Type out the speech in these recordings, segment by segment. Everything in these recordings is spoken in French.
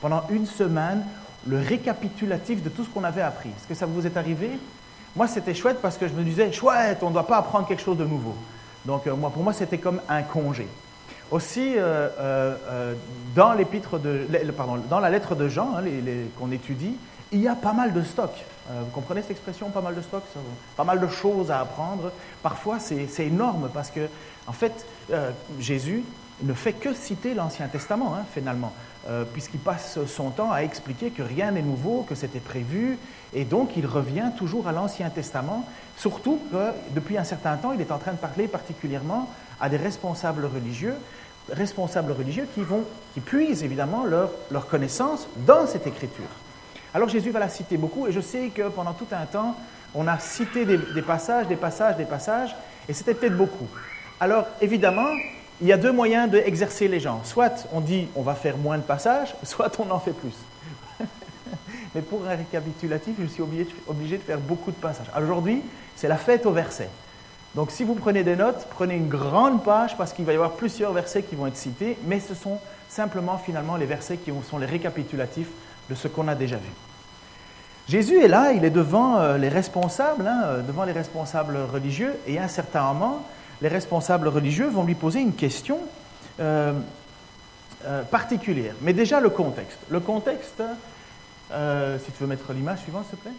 pendant une semaine le récapitulatif de tout ce qu'on avait appris. Est-ce que ça vous est arrivé? Moi, c'était chouette parce que je me disais, chouette, on ne doit pas apprendre quelque chose de nouveau. Donc, moi, pour moi, c'était comme un congé. Aussi, dans l'épître de, pardon, dans la lettre de Jean, hein, qu'on étudie, il y a pas mal de stock. Euh, vous comprenez cette expression, pas mal de stock Pas mal de choses à apprendre. Parfois, c'est énorme parce que, en fait, euh, Jésus ne fait que citer l'Ancien Testament, hein, finalement, euh, puisqu'il passe son temps à expliquer que rien n'est nouveau, que c'était prévu, et donc il revient toujours à l'Ancien Testament, surtout que depuis un certain temps, il est en train de parler particulièrement à des responsables religieux, responsables religieux qui, vont, qui puisent évidemment leur, leur connaissance dans cette écriture. Alors Jésus va la citer beaucoup, et je sais que pendant tout un temps, on a cité des, passages, des passages, des passages, et c'était peut-être beaucoup. Alors évidemment, il y a deux moyens d'exercer les gens. Soit on dit on va faire moins de passages, soit on en fait plus. Mais pour un récapitulatif, je suis obligé, de faire beaucoup de passages. Aujourd'hui, c'est la fête au verset. Donc si vous prenez des notes, prenez une grande page parce qu'il va y avoir plusieurs versets qui vont être cités, mais ce sont simplement finalement les versets qui sont les récapitulatifs de ce qu'on a déjà vu. Jésus est là, il est devant euh, les responsables, hein, euh, devant les responsables religieux, et à un certain moment, les responsables religieux vont lui poser une question euh, particulière. Mais déjà le contexte. Le contexte, si tu veux mettre l'image suivante, s'il te plaît.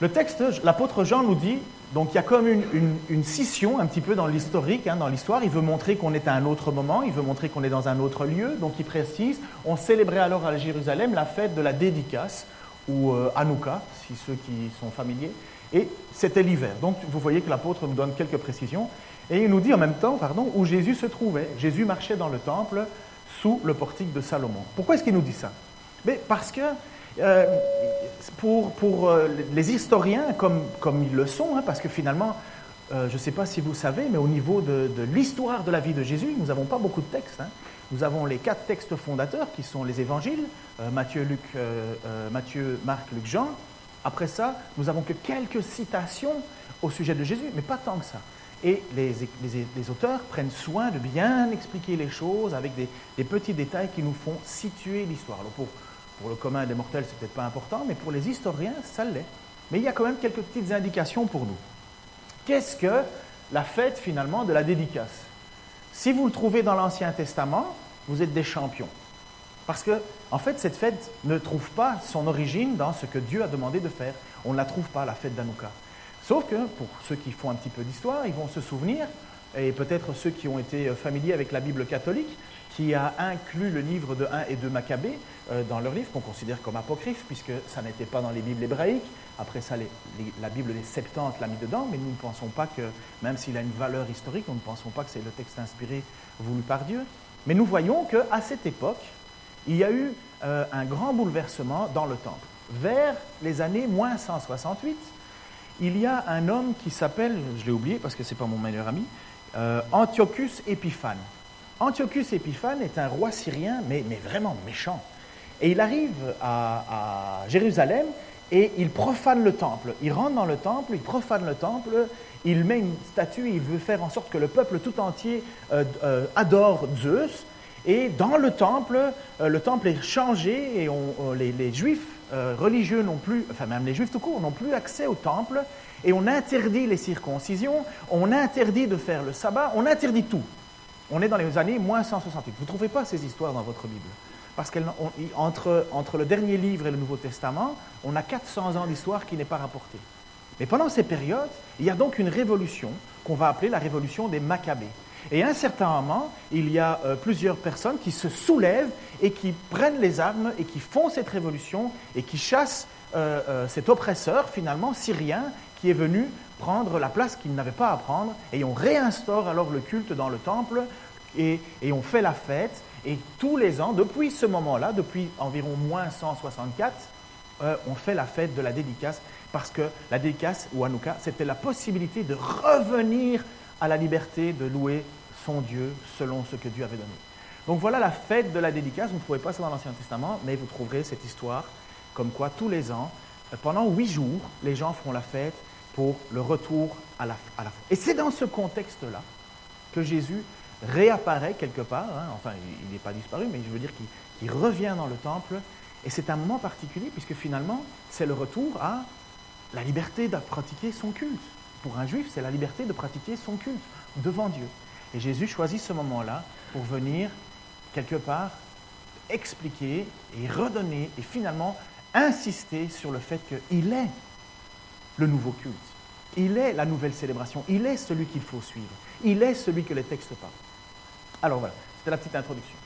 Le texte, l'apôtre Jean nous dit, donc il y a comme une, scission un petit peu dans l'historique, hein, dans l'histoire. Il veut montrer qu'on est à un autre moment, il veut montrer qu'on est dans un autre lieu. Donc il précise, on célébrait alors à Jérusalem la fête de la dédicace ou euh, Hanouka, si ceux qui sont familiers. Et c'était l'hiver. Donc vous voyez que l'apôtre nous donne quelques précisions. Et il nous dit en même temps, pardon, où Jésus se trouvait. Jésus marchait dans le temple sous le portique de Salomon. Pourquoi est-ce qu'il nous dit ça? Mais Parce que euh, pour, pour euh, les historiens, comme, comme ils le sont, hein, parce que finalement, je ne sais pas si vous savez, mais au niveau de, de l'histoire de la vie de Jésus, nous n'avons pas beaucoup de textes. Hein. Nous avons les quatre textes fondateurs qui sont les évangiles, euh, Matthieu, Luc, euh, euh, Matthieu, Marc, Luc, Jean. Après ça, nous avons que quelques citations au sujet de Jésus, mais pas tant que ça. Et les, auteurs prennent soin de bien expliquer les choses avec des, petits détails qui nous font situer l'histoire. Pour, pour le commun des mortels, c'est peut-être pas important, mais pour les historiens, ça l'est. Mais il y a quand même quelques petites indications pour nous. Qu'est-ce que la fête finalement de la dédicace? Si vous le trouvez dans l'Ancien Testament, vous êtes des champions. Parce que, en fait, cette fête ne trouve pas son origine dans ce que Dieu a demandé de faire. On ne la trouve pas, la fête d'Anouka. Sauf que, pour ceux qui font un petit peu d'histoire, ils vont se souvenir, et peut-être ceux qui ont été familiers avec la Bible catholique, qui a inclus le livre de 1 et 2 Maccabées euh, dans leur livre, qu'on considère comme apocryphe, puisque ça n'était pas dans les Bibles hébraïques. Après ça, la Bible des Septante l'a mis dedans, mais nous ne pensons pas que, même s'il a une valeur historique, nous ne pensons pas que c'est le texte inspiré voulu par Dieu. Mais nous voyons qu'à cette époque, il y a eu euh, un grand bouleversement dans le temple. Vers les années moins 168, il y a un homme qui s'appelle, je l'ai oublié parce que ce n'est pas mon meilleur ami, euh, Antiochus Épiphane. Antiochus Épiphane est un roi syrien, mais, vraiment méchant. Et il arrive à, Jérusalem et il profane le temple. Il rentre dans le temple, il profane le temple, il met une statue, il veut faire en sorte que le peuple tout entier euh, adore Zeus. Et dans le temple, euh, le temple est changé et les, juifs religieux n'ont plus, enfin même les juifs tout court, n'ont plus accès au temple. Et on interdit les circoncisions, on interdit de faire le sabbat, on interdit tout. On est dans les années moins 168. Vous ne trouvez pas ces histoires dans votre Bible? Parce qu'entre entre le dernier livre et le Nouveau Testament, on a 400 ans d'histoire qui n'est pas rapportée. Mais pendant ces périodes, il y a donc une révolution qu'on va appeler la révolution des Maccabées. Et à un certain moment, il y a euh, plusieurs personnes qui se soulèvent et qui prennent les armes et qui font cette révolution et qui chassent euh, euh, cet oppresseur finalement syrien qui est venu prendre la place qu'il n'avait pas à prendre, et on réinstaure alors le culte dans le temple, et, on fait la fête, et tous les ans, depuis ce moment-là, depuis environ moins 164, euh, on fait la fête de la dédicace, parce que la dédicace, ou Hanouka, c'était la possibilité de revenir à la liberté de louer son Dieu selon ce que Dieu avait donné. Donc voilà la fête de la dédicace, vous ne trouvez pas ça dans l'Ancien Testament, mais vous trouverez cette histoire comme quoi tous les ans, pendant huit jours, les gens font la fête pour le retour à la, à la Et c'est dans ce contexte-là que Jésus réapparaît quelque part, hein. enfin il n'est pas disparu, mais je veux dire qu'il revient dans le temple, et c'est un moment particulier puisque finalement c'est le retour à la liberté de pratiquer son culte. Pour un juif, c'est la liberté de pratiquer son culte devant Dieu. Et Jésus choisit ce moment-là pour venir quelque part expliquer et redonner et finalement insister sur le fait qu'il est le nouveau culte. Il est la nouvelle célébration. Il est celui qu'il faut suivre. Il est celui que les textes parlent. Alors voilà, c'était la petite introduction.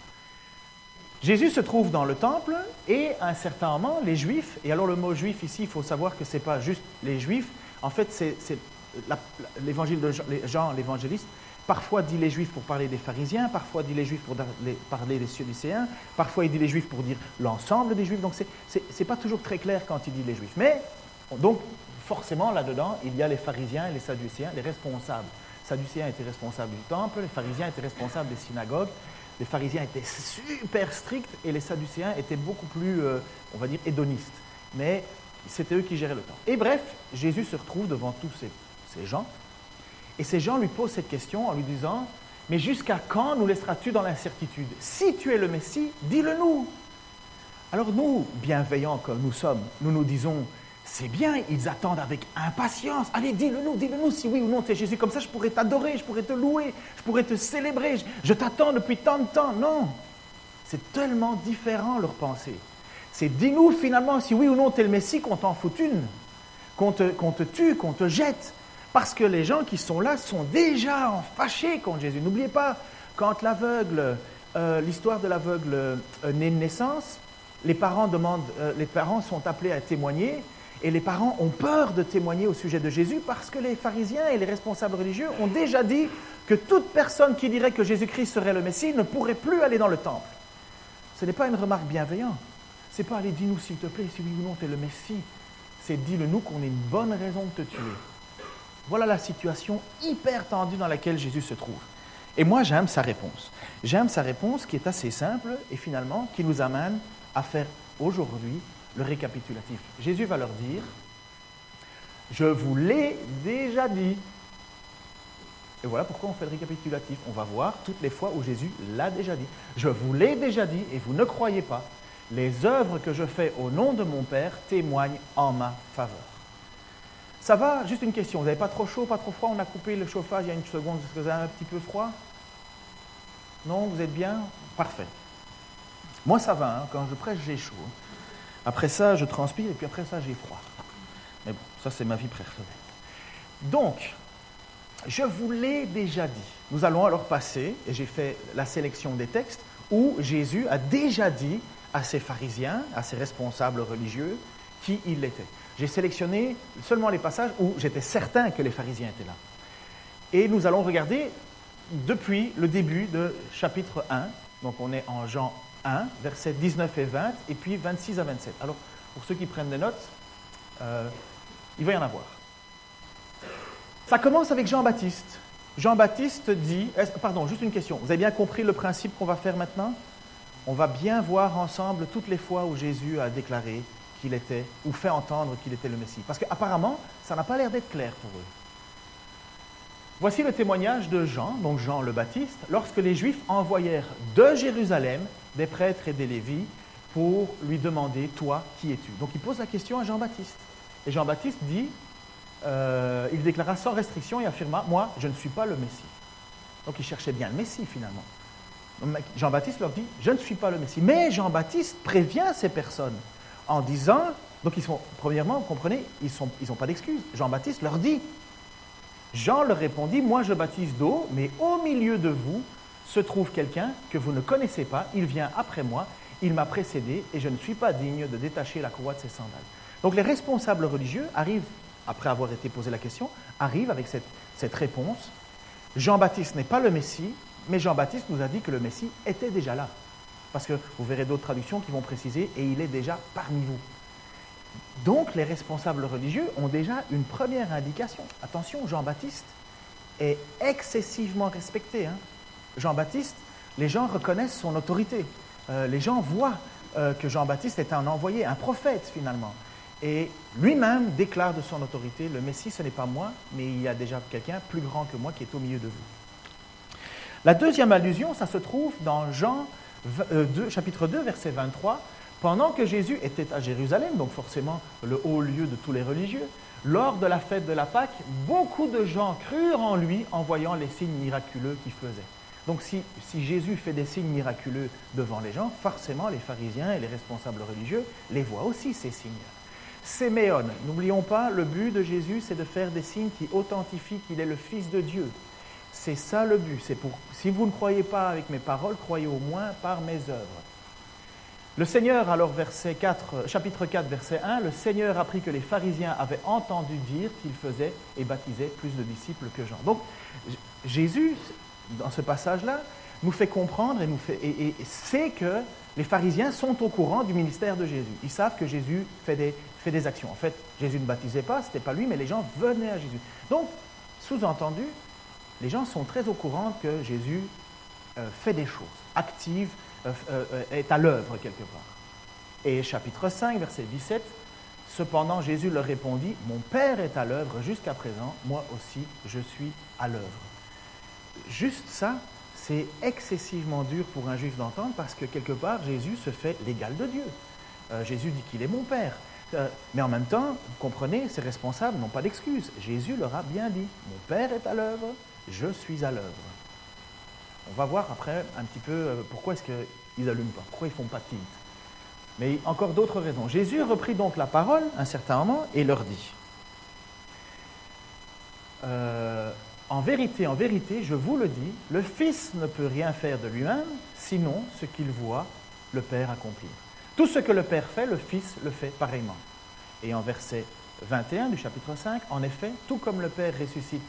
Jésus se trouve dans le temple et à un certain moment, les Juifs, et alors le mot juif ici, il faut savoir que ce n'est pas juste les Juifs, en fait c'est l'évangile de Jean, l'évangéliste, parfois dit les Juifs pour parler des pharisiens, parfois dit les Juifs pour parler des Sudicéens, parfois il dit les Juifs pour dire l'ensemble des Juifs, donc ce n'est pas toujours très clair quand il dit les Juifs. Mais, donc, forcément, là-dedans, il y a les pharisiens et les sadducéens, les responsables. Les sadducéens étaient responsables du temple, les pharisiens étaient responsables des synagogues, les pharisiens étaient super stricts et les sadducéens étaient beaucoup plus, euh, on va dire, hédonistes. Mais c'était eux qui géraient le temps. Et bref, Jésus se retrouve devant tous ces, ces gens, et ces gens lui posent cette question en lui disant, mais jusqu'à quand nous laisseras-tu dans l'incertitude? Si tu es le Messie, dis-le nous. Alors nous, bienveillants comme nous sommes, nous nous disons, c'est bien, ils attendent avec impatience. Allez, dis-le nous, dis-le nous si oui ou non tu es Jésus. Comme ça, je pourrais t'adorer, je pourrais te louer, je pourrais te célébrer. Je, t'attends depuis tant de temps. Non, c'est tellement différent leur pensée. C'est dis-nous finalement si oui ou non tu es le Messie, qu'on t'en fout une, qu'on te, qu'on te tue, qu'on te jette. Parce que les gens qui sont là sont déjà fâchés contre Jésus. N'oubliez pas, quand l'aveugle, euh, l'histoire de l'aveugle euh, naît de naissance, les parents, demandent, euh, les parents sont appelés à témoigner et les parents ont peur de témoigner au sujet de Jésus parce que les pharisiens et les responsables religieux ont déjà dit que toute personne qui dirait que Jésus-Christ serait le Messie ne pourrait plus aller dans le temple. Ce n'est pas une remarque bienveillante. C'est pas aller dis-nous s'il te plaît si oui ou non tu es le Messie. C'est dis-le nous qu'on ait une bonne raison de te tuer. Voilà la situation hyper tendue dans laquelle Jésus se trouve. Et moi, j'aime sa réponse. J'aime sa réponse qui est assez simple et finalement qui nous amène à faire aujourd'hui le récapitulatif. Jésus va leur dire, je vous l'ai déjà dit. Et voilà pourquoi on fait le récapitulatif. On va voir toutes les fois où Jésus l'a déjà dit. Je vous l'ai déjà dit et vous ne croyez pas. Les œuvres que je fais au nom de mon Père témoignent en ma faveur. Ça va Juste une question. Vous n'avez pas trop chaud, pas trop froid? On a coupé le chauffage il y a une seconde. Est-ce que vous avez un petit peu froid Non Vous êtes bien? Parfait. Moi, ça va. Hein. Quand je prêche, j'ai chaud. Après ça, je transpire et puis après ça, j'ai froid. Mais bon, ça, c'est ma vie personnelle. Donc, je vous l'ai déjà dit. Nous allons alors passer, et j'ai fait la sélection des textes, où Jésus a déjà dit à ses pharisiens, à ses responsables religieux, qui il était. J'ai sélectionné seulement les passages où j'étais certain que les pharisiens étaient là. Et nous allons regarder depuis le début de chapitre 1, donc on est en Jean 1, versets 19 et 20, et puis 26 à 27. Alors, pour ceux qui prennent des notes, euh, il va y en avoir. Ça commence avec Jean-Baptiste. Jean-Baptiste dit, pardon, juste une question. Vous avez bien compris le principe qu'on va faire maintenant? On va bien voir ensemble toutes les fois où Jésus a déclaré qu'il était, ou fait entendre qu'il était le Messie. Parce qu'apparemment, ça n'a pas l'air d'être clair pour eux. Voici le témoignage de Jean, donc Jean le Baptiste, lorsque les Juifs envoyèrent de Jérusalem des prêtres et des Lévis pour lui demander, toi, qui es-tu? Donc il pose la question à Jean-Baptiste. Et Jean-Baptiste dit, euh, il déclara sans restriction et affirma, moi, je ne suis pas le Messie. Donc il cherchait bien le Messie finalement. Jean-Baptiste leur dit, je ne suis pas le Messie. Mais Jean-Baptiste prévient ces personnes en disant, donc ils sont, premièrement, vous comprenez, ils n'ont ils pas d'excuses. Jean-Baptiste leur dit, Jean leur répondit, moi je baptise d'eau, mais au milieu de vous se trouve quelqu'un que vous ne connaissez pas, il vient après moi, il m'a précédé et je ne suis pas digne de détacher la courroie de ses sandales. Donc les responsables religieux arrivent, après avoir été posé la question, arrivent avec cette réponse. Jean-Baptiste n'est pas le Messie, mais Jean-Baptiste nous a dit que le Messie était déjà là. Parce que vous verrez d'autres traductions qui vont préciser, et il est déjà parmi vous. Donc les responsables religieux ont déjà une première indication. Attention, Jean-Baptiste est excessivement respecté. Hein. Jean-Baptiste, les gens reconnaissent son autorité. Euh, les gens voient euh, que Jean-Baptiste est un envoyé, un prophète finalement. Et lui-même déclare de son autorité, le Messie, ce n'est pas moi, mais il y a déjà quelqu'un plus grand que moi qui est au milieu de vous. La deuxième allusion, ça se trouve dans Jean 2, chapitre 2, verset 23. Pendant que Jésus était à Jérusalem, donc forcément le haut lieu de tous les religieux, lors de la fête de la Pâque, beaucoup de gens crurent en lui en voyant les signes miraculeux qu'il faisait. Donc si, Jésus fait des signes miraculeux devant les gens, forcément les pharisiens et les responsables religieux les voient aussi, ces signes. Séméon, n'oublions pas, le but de Jésus, c'est de faire des signes qui authentifient qu'il est le Fils de Dieu. C'est ça le but. C'est pour, si vous ne croyez pas avec mes paroles, croyez au moins par mes œuvres. Le Seigneur, alors, verset 4, chapitre 4, verset 1, le Seigneur apprit que les pharisiens avaient entendu dire qu'il faisait et baptisait plus de disciples que Jean. Donc, Jésus, dans ce passage-là, nous fait comprendre et, nous fait, et, sait que les pharisiens sont au courant du ministère de Jésus. Ils savent que Jésus fait des, fait des actions. En fait, Jésus ne baptisait pas, ce n'était pas lui, mais les gens venaient à Jésus. Donc, sous-entendu, les gens sont très au courant que Jésus euh, fait des choses, active, euh, euh, est à l'œuvre quelque part. Et chapitre 5, verset 17, Cependant Jésus leur répondit, Mon Père est à l'œuvre jusqu'à présent, moi aussi je suis à l'œuvre. Juste ça, c'est excessivement dur pour un juif d'entendre parce que quelque part Jésus se fait l'égal de Dieu. Jésus dit qu'il est mon Père. mais en même temps, vous comprenez, ses responsables n'ont pas d'excuse. Jésus leur a bien dit, Mon Père est à l'œuvre, je suis à l'œuvre. On va voir après un petit peu euh, pourquoi est-ce qu'ils n'allument pas, pourquoi ils font pas de tilt. Mais encore d'autres raisons. Jésus reprit donc la parole un certain moment et leur dit euh, En vérité, en vérité, je vous le dis, le Fils ne peut rien faire de lui-même, sinon ce qu'il voit le Père accomplir. Tout ce que le Père fait, le Fils le fait pareillement. Et en verset 21 du chapitre 5, en effet, tout comme le Père ressuscite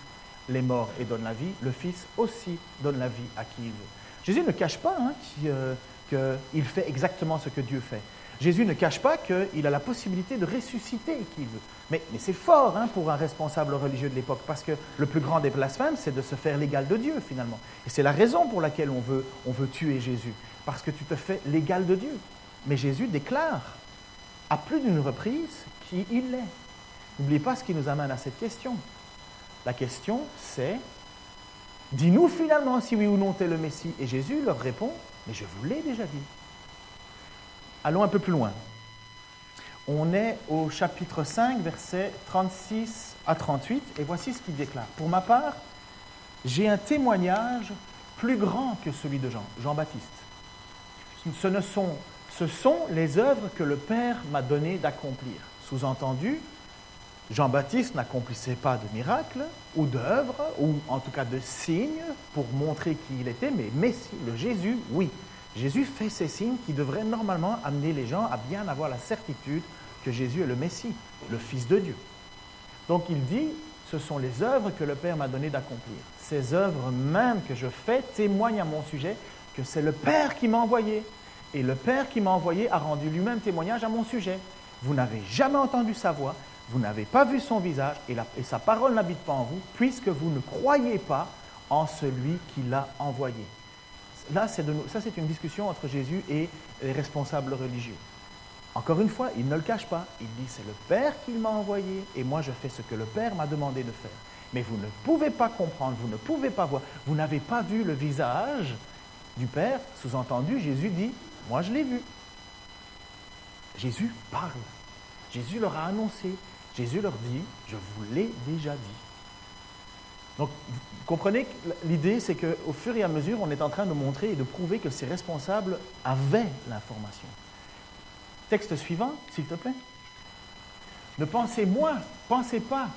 les morts et donne la vie, le Fils aussi donne la vie à qui il veut. Jésus ne cache pas hein, euh, qu'il fait exactement ce que Dieu fait. Jésus ne cache pas qu'il a la possibilité de ressusciter qui veut. Mais, c'est fort hein, pour un responsable religieux de l'époque, parce que le plus grand des blasphèmes, c'est de se faire l'égal de Dieu, finalement. Et c'est la raison pour laquelle on veut, on veut tuer Jésus, parce que tu te fais l'égal de Dieu. Mais Jésus déclare, à plus d'une reprise, qui il est. N'oubliez pas ce qui nous amène à cette question. La question, c'est, dis-nous finalement si oui ou non tu le Messie. Et Jésus leur répond, mais je vous l'ai déjà dit. Allons un peu plus loin. On est au chapitre 5, versets 36 à 38, et voici ce qu'il déclare. Pour ma part, j'ai un témoignage plus grand que celui de Jean, Jean-Baptiste. Ce, ne sont, ce sont les œuvres que le Père m'a donné d'accomplir. Sous-entendu, Jean-Baptiste n'accomplissait pas de miracles ou d'œuvres, ou en tout cas de signes pour montrer qui il était, mais Messie, le Jésus, oui. Jésus fait ces signes qui devraient normalement amener les gens à bien avoir la certitude que Jésus est le Messie, le Fils de Dieu. Donc il dit, ce sont les œuvres que le Père m'a donné d'accomplir. Ces œuvres même que je fais témoignent à mon sujet que c'est le Père qui m'a envoyé. Et le Père qui m'a envoyé a rendu lui-même témoignage à mon sujet. Vous n'avez jamais entendu sa voix, vous n'avez pas vu son visage et, sa parole n'habite pas en vous, puisque vous ne croyez pas en celui qui l'a envoyé. Là, ça c'est une discussion entre Jésus et les responsables religieux. Encore une fois, il ne le cache pas. Il dit, c'est le Père qui m'a envoyé et moi je fais ce que le Père m'a demandé de faire. Mais vous ne pouvez pas comprendre, vous ne pouvez pas voir, vous n'avez pas vu le visage du Père. Sous-entendu, Jésus dit, moi je l'ai vu. Jésus parle. Jésus leur a annoncé. Jésus leur dit, je vous l'ai déjà dit. Donc, vous comprenez que l'idée, c'est qu'au fur et à mesure, on est en train de montrer et de prouver que ces responsables avaient l'information. Texte suivant, s'il te plaît. Ne pensez moi, pensez pas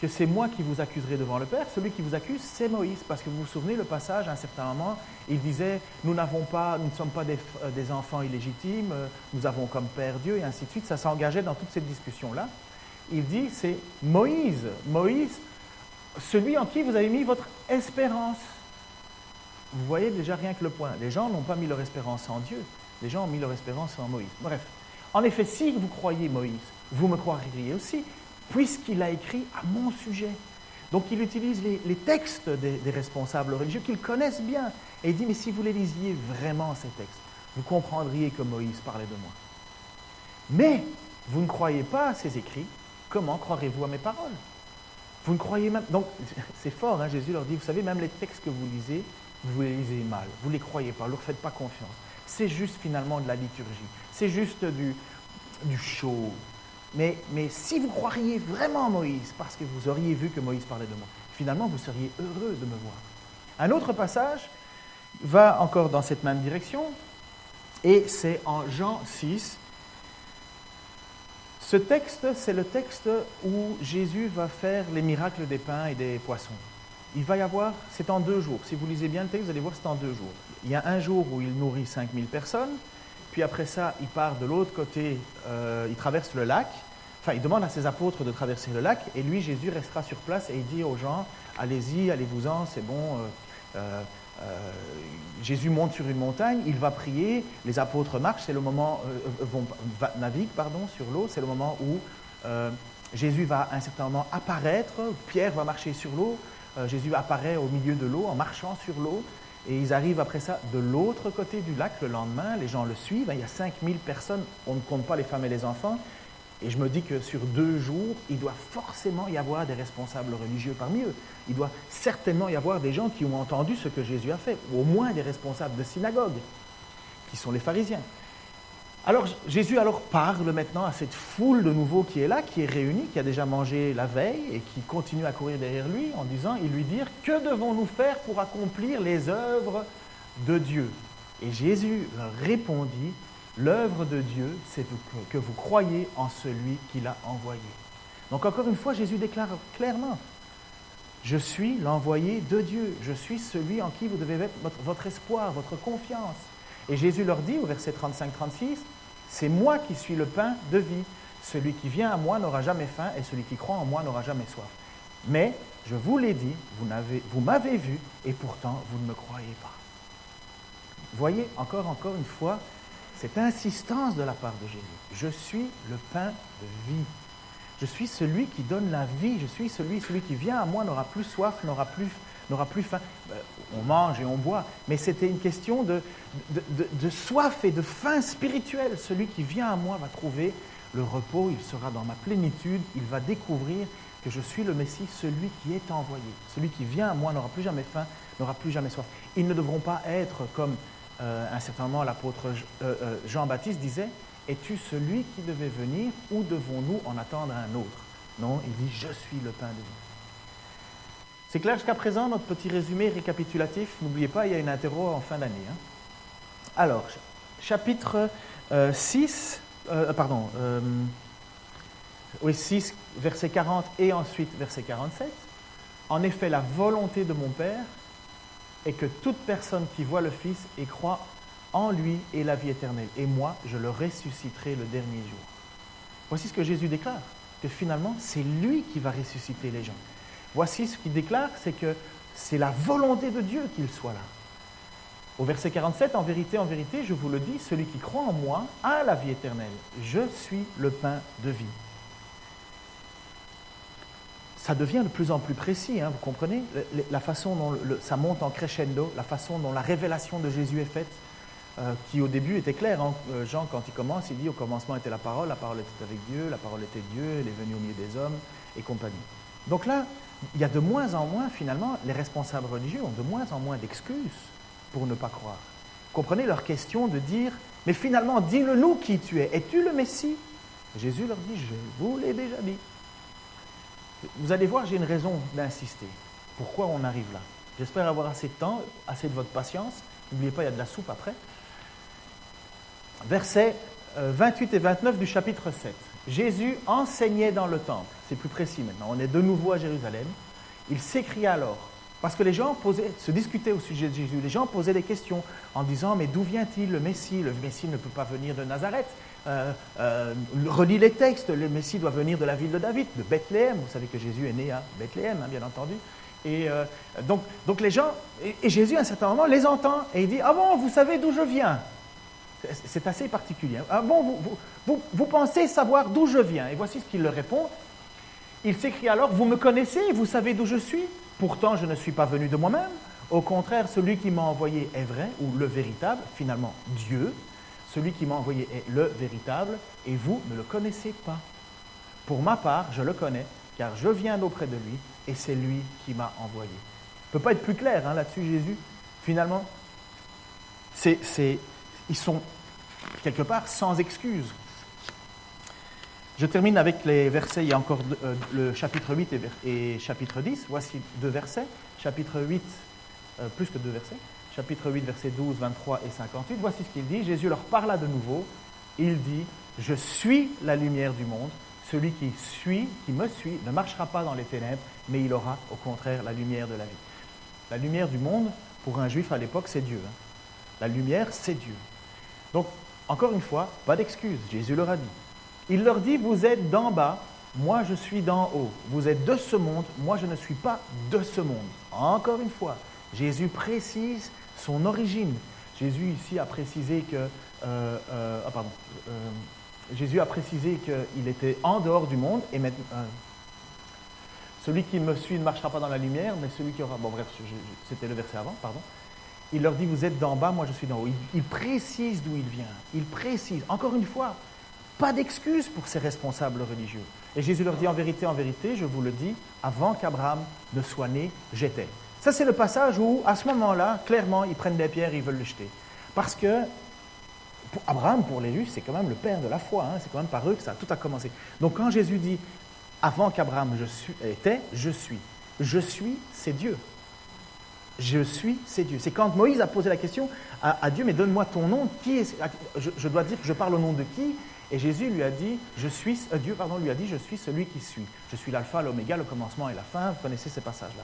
que c'est moi qui vous accuserai devant le Père. Celui qui vous accuse, c'est Moïse. Parce que vous vous souvenez, le passage, à un certain moment, il disait, nous n'avons pas, nous ne sommes pas des, euh, des enfants illégitimes, euh, nous avons comme Père Dieu, et ainsi de suite. Ça s'engageait dans toute cette discussion-là il dit c'est Moïse, Moïse, celui en qui vous avez mis votre espérance. Vous voyez déjà rien que le point. Les gens n'ont pas mis leur espérance en Dieu, les gens ont mis leur espérance en Moïse. Bref, en effet, si vous croyez Moïse, vous me croiriez aussi, puisqu'il a écrit à mon sujet. Donc il utilise les, textes des, responsables religieux qu'ils connaissent bien. Et il dit, mais si vous les lisiez vraiment, ces textes, vous comprendriez que Moïse parlait de moi. Mais vous ne croyez pas à ces écrits comment croirez-vous à mes paroles? Vous ne croyez même. Donc, c'est fort, hein, Jésus leur dit Vous savez, même les textes que vous lisez, vous les lisez mal, vous ne les croyez pas, ne leur faites pas confiance. C'est juste finalement de la liturgie, c'est juste du, du show. Mais, mais si vous croiriez vraiment en Moïse, parce que vous auriez vu que Moïse parlait de moi, finalement vous seriez heureux de me voir. Un autre passage va encore dans cette même direction, et c'est en Jean 6. Ce texte, c'est le texte où Jésus va faire les miracles des pains et des poissons. Il va y avoir, c'est en deux jours. Si vous lisez bien le texte, vous allez voir c'est en deux jours. Il y a un jour où il nourrit 5000 personnes, puis après ça, il part de l'autre côté, euh, il traverse le lac. Enfin, il demande à ses apôtres de traverser le lac, et lui, Jésus, restera sur place et il dit aux gens, allez-y, allez-vous-en, c'est bon. Euh, euh, Jésus monte sur une montagne, il va prier, les apôtres marchent, c'est le moment, euh, vont, naviguent pardon, sur l'eau, c'est le moment où Jésus va à un certain moment apparaître, Pierre va marcher sur l'eau, Jésus apparaît au milieu de l'eau en marchant sur l'eau, et ils arrivent après ça de l'autre côté du lac le lendemain, les gens le suivent, il y a 5000 personnes, on ne compte pas les femmes et les enfants, et je me dis que sur deux jours, il doit forcément y avoir des responsables religieux parmi eux. Il doit certainement y avoir des gens qui ont entendu ce que Jésus a fait, ou au moins des responsables de synagogue, qui sont les pharisiens. Alors Jésus alors parle maintenant à cette foule de nouveau qui est là, qui est réunie, qui a déjà mangé la veille et qui continue à courir derrière lui en disant, il lui dit, que devons-nous faire pour accomplir les œuvres de Dieu? Et Jésus leur répondit, L'œuvre de Dieu, c'est que vous croyez en celui qui l'a envoyé. Donc encore une fois, Jésus déclare clairement, je suis l'envoyé de Dieu, je suis celui en qui vous devez mettre votre, espoir, votre confiance. Et Jésus leur dit au verset 35-36, c'est moi qui suis le pain de vie. Celui qui vient à moi n'aura jamais faim et celui qui croit en moi n'aura jamais soif. Mais, je vous l'ai dit, vous m'avez vu et pourtant vous ne me croyez pas. Voyez, encore, encore une fois, cette insistance de la part de Jésus. Je suis le pain de vie. Je suis celui qui donne la vie. Je suis celui, celui qui vient à moi n'aura plus soif, n'aura plus, n'aura plus faim. Euh, on mange et on boit, mais c'était une question de, de, soif et de faim spirituelle. Celui qui vient à moi va trouver le repos, il sera dans ma plénitude, il va découvrir que je suis le Messie, celui qui est envoyé. Celui qui vient à moi n'aura plus jamais faim, n'aura plus jamais soif. Ils ne devront pas être comme euh, un certain moment, l'apôtre euh, euh, Jean-Baptiste disait Es-tu celui qui devait venir ou devons-nous en attendre un autre? Non, il dit Je suis le pain de vie. C'est clair jusqu'à présent, notre petit résumé récapitulatif? N'oubliez pas, il y a une interro en fin d'année. Hein. Alors, chapitre 6, pardon, oui, 6, verset 40 et ensuite verset 47. En effet, la volonté de mon Père et que toute personne qui voit le Fils et croit en lui ait la vie éternelle. Et moi, je le ressusciterai le dernier jour. Voici ce que Jésus déclare, que finalement, c'est lui qui va ressusciter les gens. Voici ce qu'il déclare, c'est que c'est la volonté de Dieu qu'il soit là. Au verset 47, en vérité, en vérité, je vous le dis, celui qui croit en moi a la vie éternelle. Je suis le pain de vie ça devient de plus en plus précis, hein, vous comprenez La façon dont ça monte en crescendo, la façon dont la révélation de Jésus est faite, euh, qui au début était claire. Hein. Euh, Jean, quand il commence, il dit au commencement était la parole, la parole était avec Dieu, la parole était Dieu, elle est venue au milieu des hommes et compagnie. Donc là, il y a de moins en moins, finalement, les responsables religieux ont de moins en moins d'excuses pour ne pas croire. Vous comprenez leur question de dire, mais finalement, dis-le-nous qui tu es. Es-tu le Messie? Jésus leur dit, je vous l'ai déjà dit. Vous allez voir, j'ai une raison d'insister. Pourquoi on arrive là? J'espère avoir assez de temps, assez de votre patience. N'oubliez pas, il y a de la soupe après. Versets 28 euh, et 29 du chapitre 7. Jésus enseignait dans le temple. C'est plus précis maintenant. On est de nouveau à Jérusalem. Il s'écria alors, parce que les gens posaient, se discutaient au sujet de Jésus. Les gens posaient des questions en disant Mais d'où vient-il le Messie? Le Messie ne peut pas venir de Nazareth. Euh, euh, relis les textes, le Messie doit venir de la ville de David, de Bethléem. Vous savez que Jésus est né à Bethléem, hein, bien entendu. Et euh, donc, donc les gens, et, Jésus à un certain moment les entend et il dit Ah bon, vous savez d'où je viens? C'est assez particulier. Ah bon, vous, vous, vous pensez savoir d'où je viens? Et voici ce qu'il leur répond. Il s'écrie alors Vous me connaissez, vous savez d'où je suis? Pourtant, je ne suis pas venu de moi-même. Au contraire, celui qui m'a envoyé est vrai, ou le véritable, finalement Dieu. Celui qui m'a envoyé est le véritable, et vous ne le connaissez pas. Pour ma part, je le connais, car je viens d'auprès de lui, et c'est lui qui m'a envoyé. Ne peut pas être plus clair hein, là-dessus, Jésus. Finalement, c'est, ils sont quelque part sans excuse. Je termine avec les versets, il y a encore euh, le chapitre 8 et, chapitre 10. Voici deux versets. Chapitre 8, euh, plus que deux versets. Chapitre 8, versets 12, 23 et 58. Voici ce qu'il dit. Jésus leur parla de nouveau. Il dit, je suis la lumière du monde. Celui qui suit, qui me suit, ne marchera pas dans les ténèbres, mais il aura au contraire la lumière de la vie. La lumière du monde, pour un juif à l'époque, c'est Dieu. Hein. La lumière, c'est Dieu. Donc, encore une fois, pas d'excuse, Jésus leur a dit. Il leur dit, vous êtes d'en bas, moi je suis d'en haut. Vous êtes de ce monde, moi je ne suis pas de ce monde. Encore une fois, Jésus précise son origine. Jésus ici a précisé que... Euh, euh, ah. Euh, Jésus a précisé qu'il était en dehors du monde et maintenant... celui qui me suit ne marchera pas dans la lumière, mais celui qui aura... Bon bref, c'était le verset avant, pardon. Il leur dit, vous êtes d'en bas, moi je suis d'en haut. Il, précise d'où il vient. Il précise. Encore une fois, pas d'excuse pour ces responsables religieux. Et Jésus leur dit, en vérité, en vérité, je vous le dis, avant qu'Abraham ne soit né, j'étais. Ça, c'est le passage où, à ce moment-là, clairement, ils prennent des pierres, ils veulent le jeter. Parce que pour Abraham, pour les Juifs, c'est quand même le père de la foi. Hein. c'est quand même par eux que ça tout a commencé. Donc quand Jésus dit, avant qu'Abraham était, je suis. Je suis, c'est Dieu. Je suis, c'est Dieu. C'est quand Moïse a posé la question à, Dieu, mais donne-moi ton nom. Qui est, je, dois dire que je parle au nom de qui? Et Jésus lui a dit, je suis, euh, Dieu pardon, lui a dit, je suis celui qui suis. Je suis l'alpha, l'oméga, le commencement et la fin. Vous connaissez ces passages-là.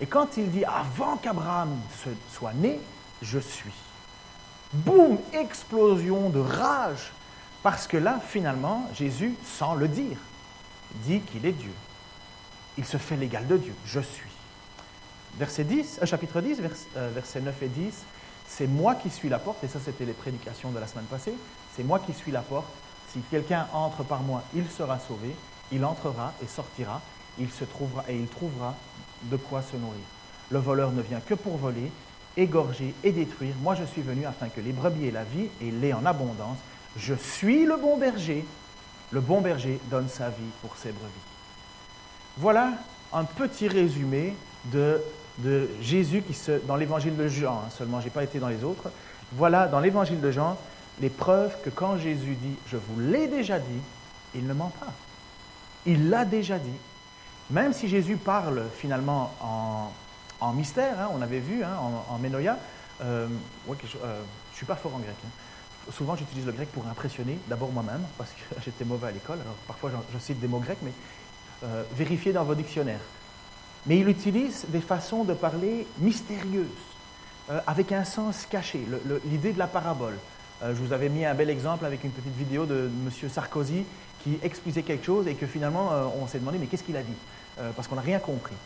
Et quand il dit, avant qu'Abraham soit né, je suis. Boum, explosion de rage. Parce que là, finalement, Jésus, sans le dire, dit qu'il est Dieu. Il se fait l'égal de Dieu. Je suis. Verset 10, euh, chapitre 10, euh, versets 9 et 10, c'est moi qui suis la porte, et ça c'était les prédications de la semaine passée, c'est moi qui suis la porte. Si quelqu'un entre par moi, il sera sauvé, il entrera et sortira, il se trouvera et il trouvera de quoi se nourrir. Le voleur ne vient que pour voler, égorger et détruire. Moi je suis venu afin que les brebis aient la vie et l'aient en abondance. Je suis le bon berger. Le bon berger donne sa vie pour ses brebis. Voilà un petit résumé de de Jésus qui se, dans l'évangile de Jean, hein, seulement je n'ai pas été dans les autres. Voilà, dans l'évangile de Jean, les preuves que quand Jésus dit Je vous l'ai déjà dit, il ne ment pas. Il l'a déjà dit. Même si Jésus parle finalement en, mystère, hein, on avait vu hein, en, en, euh, euh, je ne suis pas fort en grec. Souvent j'utilise le grec pour impressionner d'abord moi-même, parce que j'étais mauvais à l'école, alors parfois je, cite des mots grecs, mais euh, vérifiez dans vos dictionnaires. Mais il utilise des façons de parler mystérieuses, euh, avec un sens caché, l'idée de la parabole. Euh, je vous avais mis un bel exemple avec une petite vidéo de M. Sarkozy qui expliquait quelque chose et que finalement euh, on s'est demandé mais qu'est-ce qu'il a dit? Parce qu'on n'a rien compris.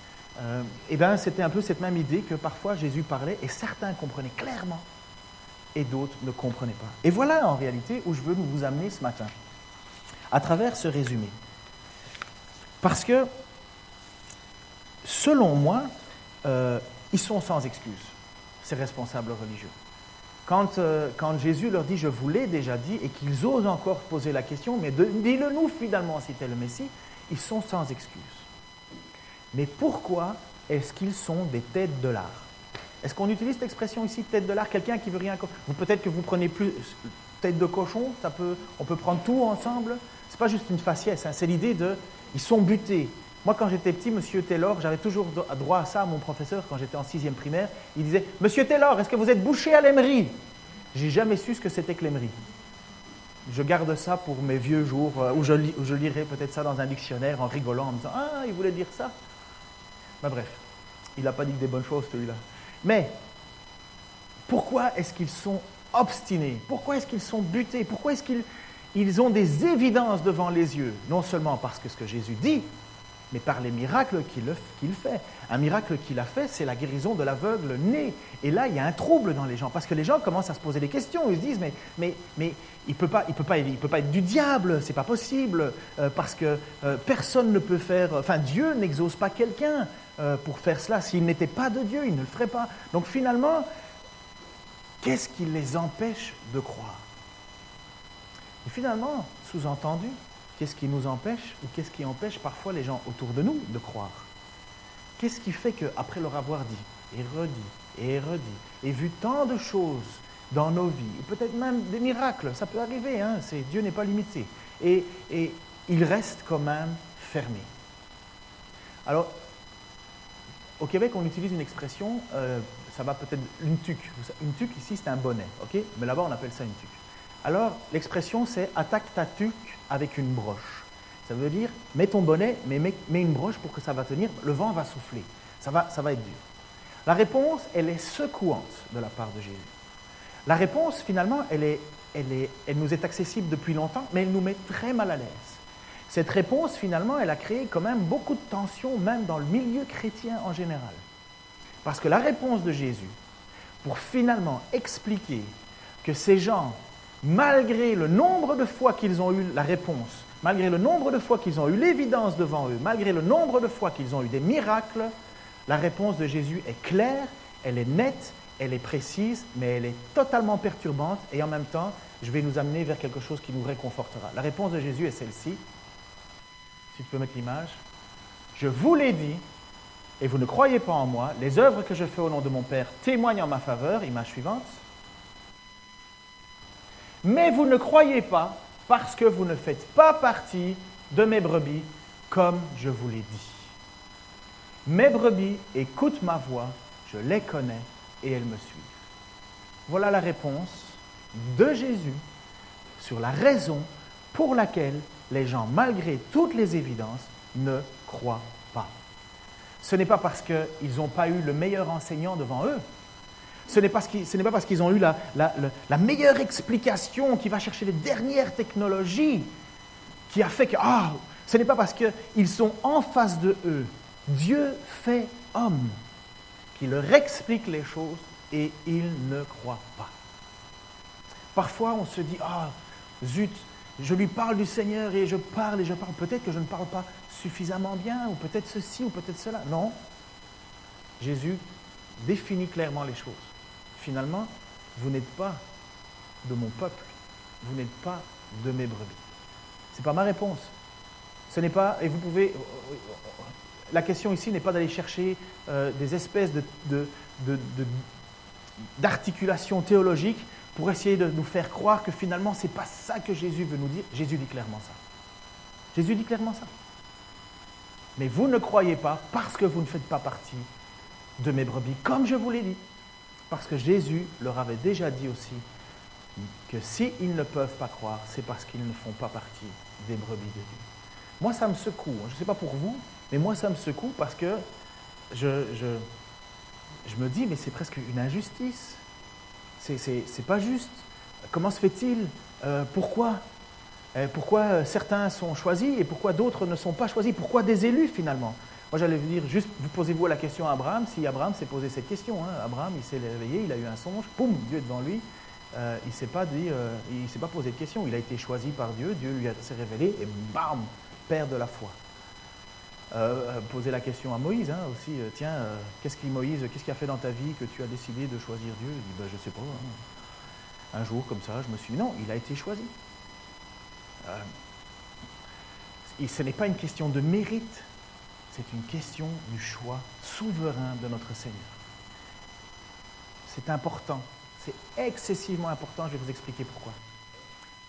et eh bien c'était un peu cette même idée que parfois Jésus parlait et certains comprenaient clairement et d'autres ne comprenaient pas. Et voilà en réalité où je veux vous amener ce matin, à travers ce résumé. Parce que selon moi, euh, ils sont sans excuse, ces responsables religieux. Euh, quand, Jésus leur dit je vous l'ai déjà dit et qu'ils osent encore poser la question, mais dis-le nous finalement si tu le Messie, ils sont sans excuse. Mais pourquoi est-ce qu'ils sont des têtes de l'art? Est-ce qu'on utilise cette expression ici, tête de l'art Quelqu'un qui veut rien. Peut-être que vous prenez plus tête de cochon, ça peut, on peut prendre tout ensemble. Ce n'est pas juste une faciès, hein, c'est l'idée de. Ils sont butés, moi, quand j'étais petit, Monsieur Taylor, j'avais toujours droit à ça mon professeur quand j'étais en sixième primaire. Il disait Monsieur Taylor, est-ce que vous êtes bouché à l'aimerie J'ai jamais su ce que c'était que l'aimerie. Je garde ça pour mes vieux jours, euh, où je, lirai peut-être ça dans un dictionnaire en rigolant, en me disant Ah, il voulait dire ça. Mais bref, il n'a pas dit que des bonnes choses, celui-là. Mais pourquoi est-ce qu'ils sont obstinés? Pourquoi est-ce qu'ils sont butés? Pourquoi est-ce qu'ils ils ont des évidences devant les yeux? Non seulement parce que ce que Jésus dit, mais par les miracles qu'il fait. Un miracle qu'il a fait, c'est la guérison de l'aveugle né. Et là, il y a un trouble dans les gens, parce que les gens commencent à se poser des questions. Ils se disent, mais, mais, mais il ne peut, pas, peut, peut pas être du diable, c'est pas possible, euh, parce que euh, personne ne peut faire, enfin Dieu n'exauce pas quelqu'un euh, pour faire cela. S'il n'était pas de Dieu, il ne le ferait pas. Donc finalement, qu'est-ce qui les empêche de croire? Et finalement, sous-entendu, Qu'est-ce qui nous empêche ou qu'est-ce qui empêche parfois les gens autour de nous de croire? Qu'est-ce qui fait qu'après leur avoir dit et redit et redit, et vu tant de choses dans nos vies, peut-être même des miracles, ça peut arriver, hein, Dieu n'est pas limité, et, et il reste quand même fermé. Alors, au Québec, on utilise une expression, euh, ça va peut-être une tuque. Une tuque ici, c'est un bonnet, ok? Mais là-bas, on appelle ça une tuque. Alors, l'expression, c'est attaque ta tuque avec une broche. Ça veut dire, mets ton bonnet, mais mets, une broche pour que ça va tenir, le vent va souffler, ça va, ça va être dur. La réponse, elle est secouante de la part de Jésus. La réponse, finalement, elle, est, elle, elle nous est accessible depuis longtemps, mais elle nous met très mal à l'aise. Cette réponse, finalement, elle a créé quand même beaucoup de tensions, même dans le milieu chrétien en général. Parce que la réponse de Jésus, pour finalement expliquer que ces gens, malgré le nombre de fois qu'ils ont eu la réponse, malgré le nombre de fois qu'ils ont eu l'évidence devant eux, malgré le nombre de fois qu'ils ont eu des miracles, la réponse de Jésus est claire, elle est nette, elle est précise, mais elle est totalement perturbante et en même temps, je vais nous amener vers quelque chose qui nous réconfortera. La réponse de Jésus est celle-ci si tu peux mettre l'image. Je vous l'ai dit, et vous ne croyez pas en moi, les œuvres que je fais au nom de mon Père témoignent en ma faveur, image suivante. Mais vous ne croyez pas parce que vous ne faites pas partie de mes brebis, comme je vous l'ai dit. Mes brebis écoutent ma voix, je les connais et elles me suivent. Voilà la réponse de Jésus sur la raison pour laquelle les gens, malgré toutes les évidences, ne croient pas. Ce n'est pas parce qu'ils n'ont pas eu le meilleur enseignant devant eux. Ce n'est pas parce qu'ils ont eu la, meilleure explication qui va chercher les dernières technologies qui a fait que, ah, ce n'est pas parce qu'ils sont en face de eux. Dieu fait homme qui leur explique les choses et ils ne croient pas. Parfois, on se dit, ah, zut, je lui parle du Seigneur et je parle et je parle. Peut-être que je ne parle pas suffisamment bien, ou peut-être ceci, ou peut-être cela. Non. Jésus définit clairement les choses. Finalement, vous n'êtes pas de mon peuple. Vous n'êtes pas de mes brebis. Ce n'est pas ma réponse. Ce n'est pas, et vous pouvez, la question ici n'est pas d'aller chercher euh, des espèces d'articulations de, de, théologiques pour essayer de nous faire croire que finalement, ce n'est pas ça que Jésus veut nous dire. Jésus dit clairement ça. Jésus dit clairement ça. Mais vous ne croyez pas parce que vous ne faites pas partie de mes brebis, comme je vous l'ai dit. Parce que Jésus leur avait déjà dit aussi que s'ils ne peuvent pas croire, c'est parce qu'ils ne font pas partie des brebis de Dieu. Moi, ça me secoue. Je ne sais pas pour vous, mais moi, ça me secoue parce que je, je, je me dis, mais c'est presque une injustice. C'est pas juste. Comment se fait-il euh, Pourquoi euh, Pourquoi euh, certains sont choisis et pourquoi d'autres ne sont pas choisis? Pourquoi des élus finalement? Moi j'allais vous dire, juste, vous posez-vous la question à Abraham, si Abraham s'est posé cette question. Hein. Abraham, il s'est réveillé, il a eu un songe, poum, Dieu est devant lui. il ne s'est pas, dit, il s'est pas posé de question, il a été choisi par Dieu, Dieu lui s'est révélé et bam, père de la foi. poser la question à Moïse hein, aussi, tiens, qu'est-ce qui Moïse, qu'est-ce a fait dans ta vie que tu as décidé de choisir Dieu? Il dit, ben, je ne sais pas. Hein. Un jour comme ça, je me suis dit, non, il a été choisi. Euh, ce n'est pas une question de mérite, c'est une question du choix souverain de notre Seigneur. C'est important, c'est excessivement important, je vais vous expliquer pourquoi.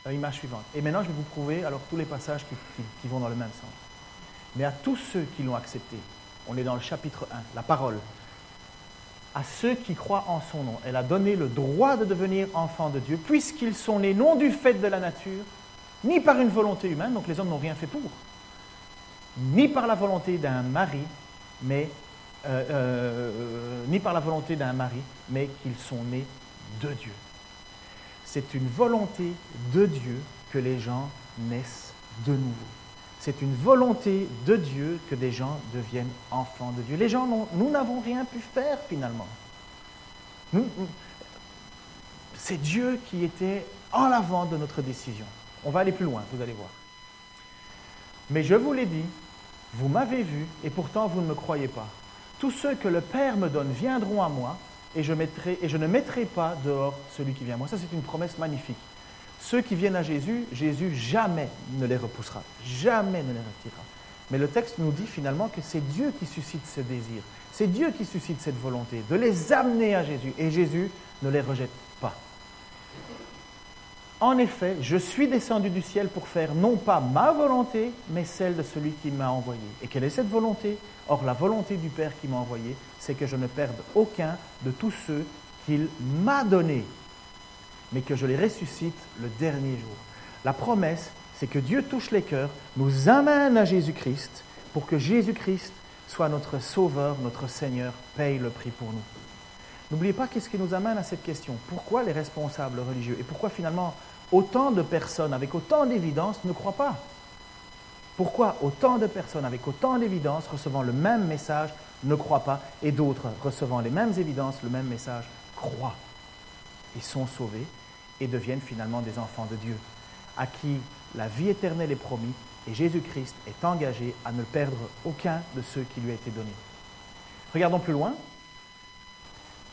L'image suivante. Et maintenant, je vais vous prouver alors tous les passages qui vont dans le même sens mais à tous ceux qui l'ont accepté. On est dans le chapitre 1, la parole. À ceux qui croient en son nom, elle a donné le droit de devenir enfants de Dieu, puisqu'ils sont nés non du fait de la nature, ni par une volonté humaine, donc les hommes n'ont rien fait pour, ni par la volonté d'un mari, mais euh, euh, ni par la volonté d'un mari, mais qu'ils sont nés de Dieu. C'est une volonté de Dieu que les gens naissent de nouveau. C'est une volonté de Dieu que des gens deviennent enfants de Dieu. Les gens, nous n'avons rien pu faire finalement. C'est Dieu qui était en l'avant de notre décision. On va aller plus loin, vous allez voir. Mais je vous l'ai dit, vous m'avez vu et pourtant vous ne me croyez pas. Tous ceux que le Père me donne viendront à moi et je, ne mettrai pas dehors celui qui vient à moi. Ça, c'est une promesse magnifique. Ceux qui viennent à Jésus, Jésus jamais ne les repoussera, jamais ne les retirera. Mais le texte nous dit finalement que c'est Dieu qui suscite ce désir. C'est Dieu qui suscite cette volonté de les amener à Jésus. Et Jésus ne les rejette pas. En effet, je suis descendu du ciel pour faire non pas ma volonté, mais celle de celui qui m'a envoyé. Et quelle est cette volonté? Or, la volonté du Père qui m'a envoyé, c'est que je ne perde aucun de tous ceux qu'il m'a donnés, mais que je les ressuscite le dernier jour. La promesse, c'est que Dieu touche les cœurs, nous amène à Jésus-Christ, pour que Jésus-Christ soit notre Sauveur, notre Seigneur, paye le prix pour nous. N'oubliez pas qu'est-ce qui nous amène à cette question. Pourquoi les responsables religieux? Et pourquoi finalement autant de personnes avec autant d'évidence ne croient pas Pourquoi autant de personnes avec autant d'évidence recevant le même message ne croient pas et d'autres recevant les mêmes évidences, le même message, croient et sont sauvés et deviennent finalement des enfants de Dieu, à qui la vie éternelle est promise et Jésus-Christ est engagé à ne perdre aucun de ceux qui lui a été donnés. Regardons plus loin.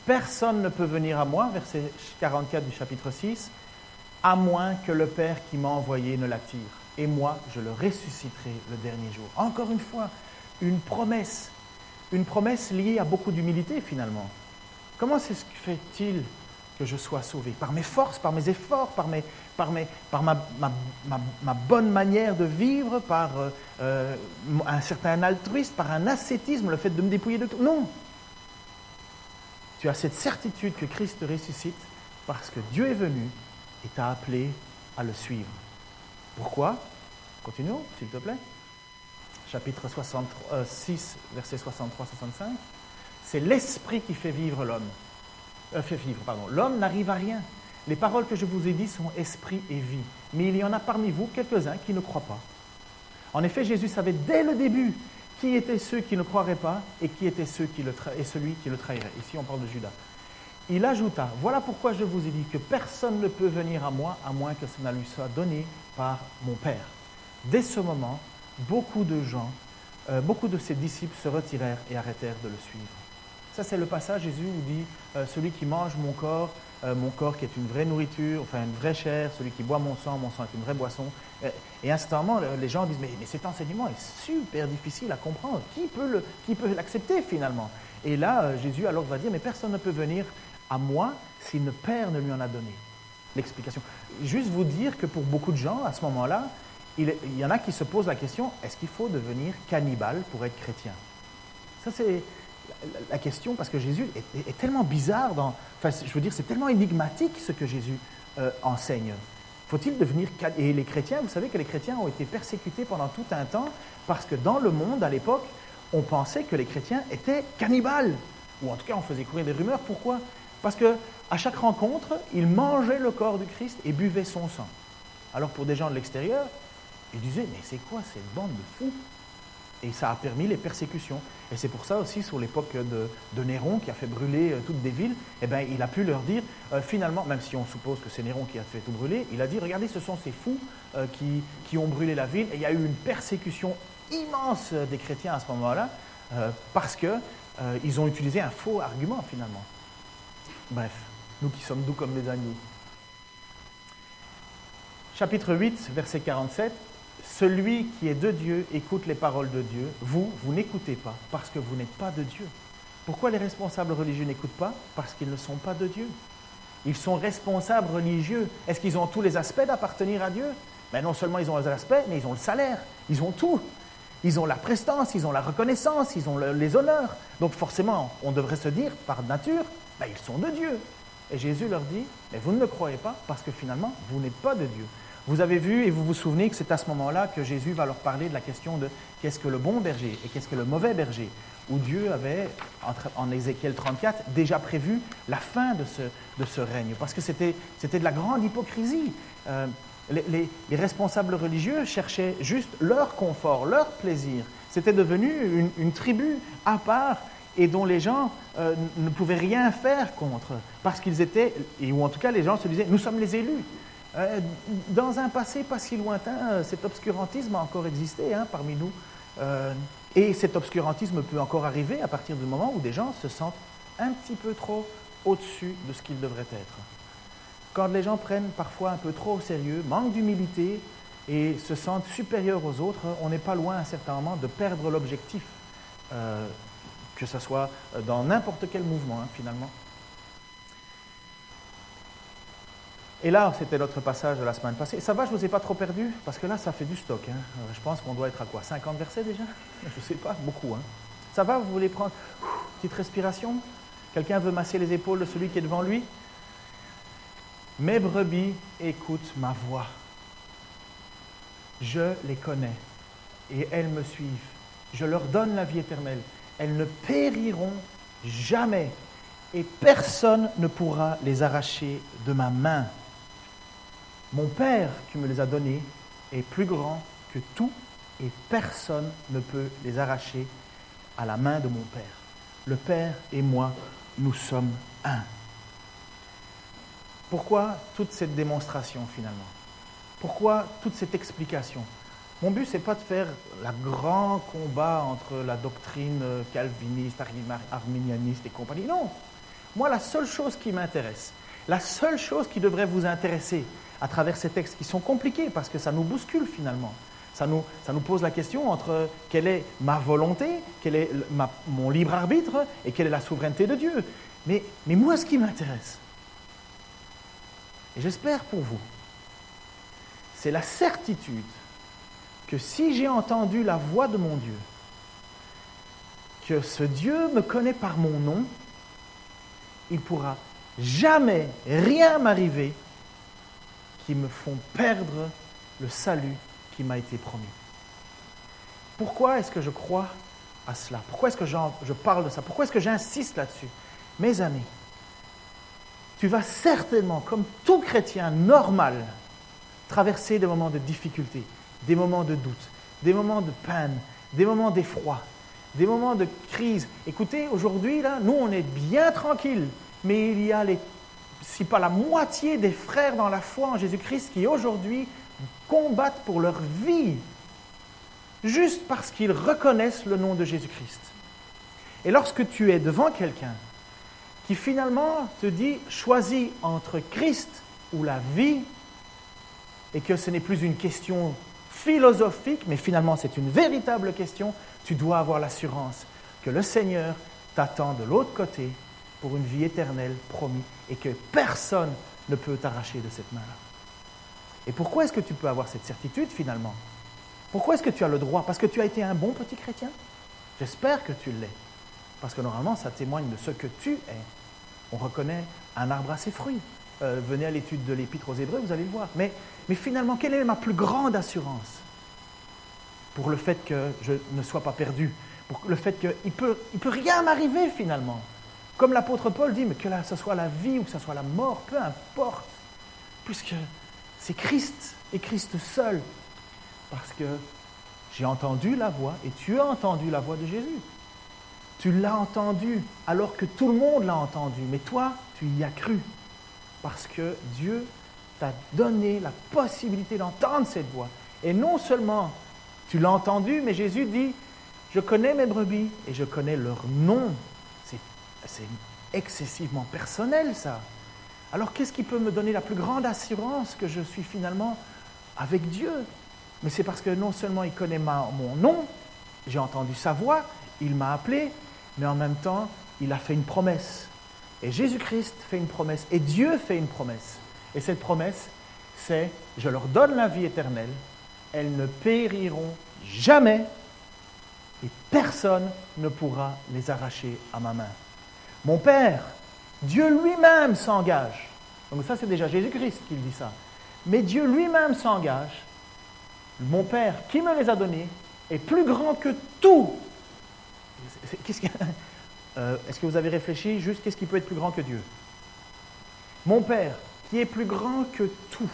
Personne ne peut venir à moi, verset 44 du chapitre 6, à moins que le Père qui m'a envoyé ne l'attire. Et moi, je le ressusciterai le dernier jour. Encore une fois, une promesse. Une promesse liée à beaucoup d'humilité finalement. Comment que fait-il que je sois sauvé? Par mes forces, par mes efforts, par, mes, par, mes, par ma, bonne manière de vivre, par euh, euh, un certain altruisme, par un ascétisme, le fait de me dépouiller de tout? Non, tu as cette certitude que Christ te ressuscite parce que Dieu est venu et t'a appelé à le suivre. Pourquoi? Continuons, s'il te plaît. Chapitre 66, verset 63-65. C'est l'esprit qui fait vivre l'homme. Euh, fait vivre, pardon. L'homme n'arrive à rien. Les paroles que je vous ai dites sont esprit et vie. Mais il y en a parmi vous quelques-uns qui ne croient pas. En effet, Jésus savait dès le début qui étaient ceux qui ne croiraient pas et qui étaient ceux qui le et celui qui le trahirait. Ici, on parle de Judas. Il ajouta, voilà pourquoi je vous ai dit que personne ne peut venir à moi à moins que cela lui soit donné par mon Père. Dès ce moment, beaucoup de gens, euh, beaucoup de ses disciples se retirèrent et arrêtèrent de le suivre. Ça, c'est le passage, Jésus où dit, euh, celui qui mange mon corps euh, mon corps qui est une vraie nourriture, enfin une vraie chair, celui qui boit mon sang, mon sang est une vraie boisson. Et, instantanément, les gens disent, mais, cet enseignement est super difficile à comprendre. Qui peut, l'accepter finalement? Et là, Jésus alors va dire, mais personne ne peut venir à moi si le Père ne lui en a donné. L'explication. Juste vous dire que pour beaucoup de gens, à ce moment-là, il, y en a qui se posent la question, est-ce qu'il faut devenir cannibale pour être chrétien? Ça, c'est la question, parce que Jésus est, tellement bizarre, dans, enfin, je veux dire, c'est tellement énigmatique ce que Jésus euh, enseigne. Faut-il devenir... Et les chrétiens, vous savez que les chrétiens ont été persécutés pendant tout un temps, parce que dans le monde, à l'époque, on pensait que les chrétiens étaient cannibales, ou en tout cas on faisait courir des rumeurs. Pourquoi? Parce que à chaque rencontre, ils mangeaient le corps du Christ et buvaient son sang. Alors pour des gens de l'extérieur, ils disaient, mais c'est quoi cette bande de fous? Et ça a permis les persécutions. Et c'est pour ça aussi, sur l'époque de, Néron, qui a fait brûler euh, toutes des villes, eh bien, il a pu leur dire, euh, finalement, même si on suppose que c'est Néron qui a fait tout brûler, il a dit, regardez, ce sont ces fous euh, qui, qui, ont brûlé la ville. Et il y a eu une persécution immense des chrétiens à ce moment-là, parce qu'ils ont utilisé un faux argument, finalement. Bref, nous qui sommes doux comme des agneaux. Chapitre 8, verset 47. Celui qui est de Dieu écoute les paroles de Dieu. Vous, vous n'écoutez pas parce que vous n'êtes pas de Dieu. Pourquoi les responsables religieux n'écoutent pas? Parce qu'ils ne sont pas de Dieu. Ils sont responsables religieux. Est-ce qu'ils ont tous les aspects d'appartenir à Dieu? Ben Non seulement ils ont les aspects, mais ils ont le salaire. Ils ont tout. Ils ont la prestance, ils ont la reconnaissance, ils ont les honneurs. Donc forcément, on devrait se dire, par nature, ben, ils sont de Dieu. Et Jésus leur dit, mais vous ne le croyez pas parce que finalement, vous n'êtes pas de Dieu. Vous avez vu et vous vous souvenez que c'est à ce moment-là que Jésus va leur parler de la question de qu'est-ce que le bon berger et qu'est-ce que le mauvais berger, où Dieu avait, en Ézéchiel 34, déjà prévu la fin de ce, de ce règne, parce que c'était de la grande hypocrisie. Euh, les, responsables religieux cherchaient juste leur confort, leur plaisir. C'était devenu une, tribu à part et dont les gens euh, ne pouvaient rien faire contre, parce qu'ils étaient, ou en tout cas les gens se disaient, nous sommes les élus. Euh, dans un passé pas si lointain, euh, cet obscurantisme a encore existé hein, parmi nous. Et cet obscurantisme peut encore arriver à partir du moment où des gens se sentent un petit peu trop au-dessus de ce qu'ils devraient être. Quand les gens prennent parfois un peu trop au sérieux, manquent d'humilité, et se sentent supérieurs aux autres, on n'est pas loin à un certain moment de perdre l'objectif, que ce soit dans n'importe quel mouvement hein, finalement. Et là, c'était notre passage de la semaine passée. Ça va, je ne vous ai pas trop perdu? Parce que là, ça fait du stock. Hein. Euh, je pense qu'on doit être à quoi 50 versets déjà? Je ne sais pas, beaucoup. Hein. Ça va, vous voulez prendre une petite respiration? Quelqu'un veut masser les épaules de celui qui est devant lui? Mes brebis écoutent ma voix. Je les connais et elles me suivent. Je leur donne la vie éternelle. Elles ne périront jamais et personne ne pourra les arracher de ma main. Mon Père qui me les a donnés est plus grand que tout et personne ne peut les arracher à la main de mon Père. Le Père et moi, nous sommes un. Pourquoi toute cette démonstration finalement? Pourquoi toute cette explication? Mon but, ce n'est pas de faire le grand combat entre la doctrine calviniste, arminianiste et compagnie. Non. Moi, la seule chose qui m'intéresse, la seule chose qui devrait vous intéresser, à travers ces textes qui sont compliqués parce que ça nous bouscule finalement. Ça nous, ça nous pose la question entre quelle est ma volonté, quel est mon libre arbitre et quelle est la souveraineté de Dieu. Mais, mais moi, ce qui m'intéresse, et j'espère pour vous, c'est la certitude que si j'ai entendu la voix de mon Dieu, que ce Dieu me connaît par mon nom, il pourra jamais rien m'arriver qui me font perdre le salut qui m'a été promis. Pourquoi est-ce que je crois à cela? Pourquoi est-ce que je parle de ça? Pourquoi est-ce que j'insiste là-dessus? Mes amis, tu vas certainement, comme tout chrétien normal, traverser des moments de difficulté, des moments de doute, des moments de peine, des moments d'effroi, des moments de crise. Écoutez, aujourd'hui, là, nous, on est bien tranquille, mais il y a les si pas la moitié des frères dans la foi en Jésus-Christ qui aujourd'hui combattent pour leur vie, juste parce qu'ils reconnaissent le nom de Jésus-Christ. Et lorsque tu es devant quelqu'un qui finalement te dit choisis entre Christ ou la vie, et que ce n'est plus une question philosophique, mais finalement c'est une véritable question, tu dois avoir l'assurance que le Seigneur t'attend de l'autre côté pour une vie éternelle promise et que personne ne peut t'arracher de cette main-là. Et pourquoi est-ce que tu peux avoir cette certitude finalement? Pourquoi est-ce que tu as le droit? Parce que tu as été un bon petit chrétien? J'espère que tu l'es. Parce que normalement, ça témoigne de ce que tu es. On reconnaît un arbre à ses fruits. Euh, venez à l'étude de l'Épître aux Hébreux, vous allez le voir. Mais, finalement, quelle est ma plus grande assurance pour le fait que je ne sois pas perdu Pour le fait qu'il ne peut, il peut rien m'arriver finalement comme l'apôtre Paul dit, mais que ce soit la vie ou que ce soit la mort, peu importe, puisque c'est Christ et Christ seul. Parce que j'ai entendu la voix et tu as entendu la voix de Jésus. Tu l'as entendu alors que tout le monde l'a entendu, mais toi, tu y as cru. Parce que Dieu t'a donné la possibilité d'entendre cette voix. Et non seulement tu l'as entendu, mais Jésus dit, je connais mes brebis et je connais leur nom c'est excessivement personnel, ça. Alors qu'est-ce qui peut me donner la plus grande assurance que je suis finalement avec Dieu? Mais c'est parce que non seulement il connaît mon nom, j'ai entendu sa voix, il m'a appelé, mais en même temps, il a fait une promesse. Et Jésus-Christ fait une promesse, et Dieu fait une promesse. Et cette promesse, c'est, je leur donne la vie éternelle, elles ne périront jamais, et personne ne pourra les arracher à ma main. Mon Père, Dieu lui-même s'engage. Donc ça, c'est déjà Jésus-Christ qui dit ça. Mais Dieu lui-même s'engage. Mon Père, qui me les a donnés, est plus grand que tout. Euh, est-ce que vous avez réfléchi juste qu'est-ce qui peut être plus grand que Dieu? Mon Père, qui est plus grand que tout.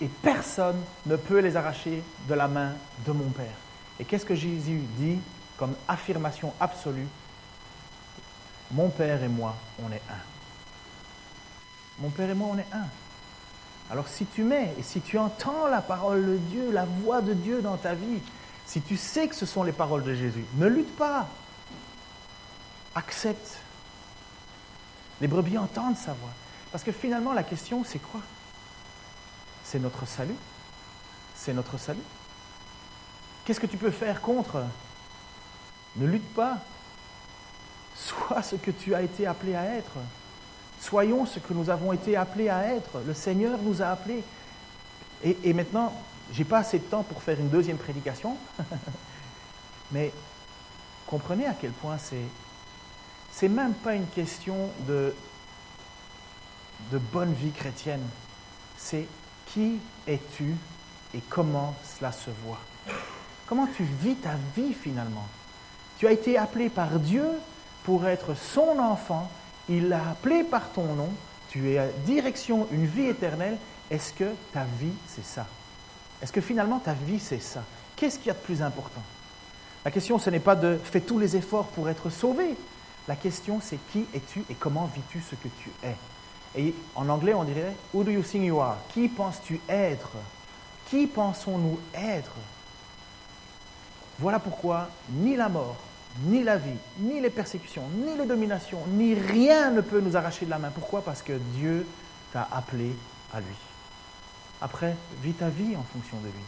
Et personne ne peut les arracher de la main de mon Père. Et qu'est-ce que Jésus dit comme affirmation absolue? Mon Père et moi, on est un. Mon Père et moi, on est un. Alors si tu mets et si tu entends la parole de Dieu, la voix de Dieu dans ta vie, si tu sais que ce sont les paroles de Jésus, ne lutte pas. Accepte. Les brebis entendent sa voix. Parce que finalement, la question, c'est quoi? C'est notre salut? C'est notre salut? Qu'est-ce que tu peux faire contre? Ne lutte pas. Sois ce que tu as été appelé à être. Soyons ce que nous avons été appelés à être. Le Seigneur nous a appelés. Et, maintenant, je n'ai pas assez de temps pour faire une deuxième prédication, mais comprenez à quel point c'est. C'est même pas une question de, de bonne vie chrétienne. C'est qui es-tu et comment cela se voit. Comment tu vis ta vie finalement? Tu as été appelé par Dieu pour être son enfant. Il l'a appelé par ton nom. Tu es à direction une vie éternelle. Est-ce que ta vie, c'est ça? Est-ce que finalement ta vie, c'est ça? Qu'est-ce qu'il y a de plus important? La question, ce n'est pas de fais tous les efforts pour être sauvé. La question, c'est qui es-tu et comment vis-tu ce que tu es? Et en anglais, on dirait Who do you think you are? Qui penses-tu être? Qui pensons-nous être? Voilà pourquoi ni la mort, ni la vie, ni les persécutions, ni les dominations, ni rien ne peut nous arracher de la main. Pourquoi? Parce que Dieu t'a appelé à lui. Après, vis ta vie en fonction de lui.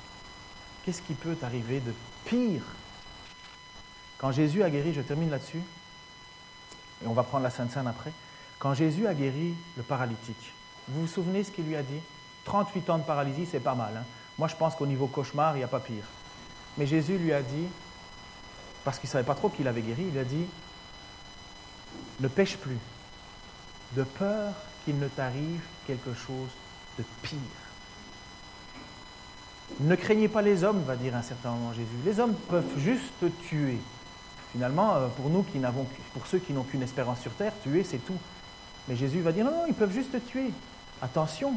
Qu'est-ce qui peut t'arriver de pire? Quand Jésus a guéri, je termine là-dessus, et on va prendre la Sainte Seine après. Quand Jésus a guéri le paralytique, vous vous souvenez ce qu'il lui a dit? 38 ans de paralysie, c'est pas mal. Hein. Moi, je pense qu'au niveau cauchemar, il n'y a pas pire. Mais Jésus lui a dit, parce qu'il ne savait pas trop qu'il avait guéri, il a dit, ne pêche plus, de peur qu'il ne t'arrive quelque chose de pire. Ne craignez pas les hommes, va dire un certain moment Jésus. Les hommes peuvent juste te tuer. Finalement, euh, pour nous qui n'avons, pour ceux qui n'ont qu'une espérance sur terre, tuer c'est tout. Mais Jésus va dire non, non, ils peuvent juste te tuer. Attention,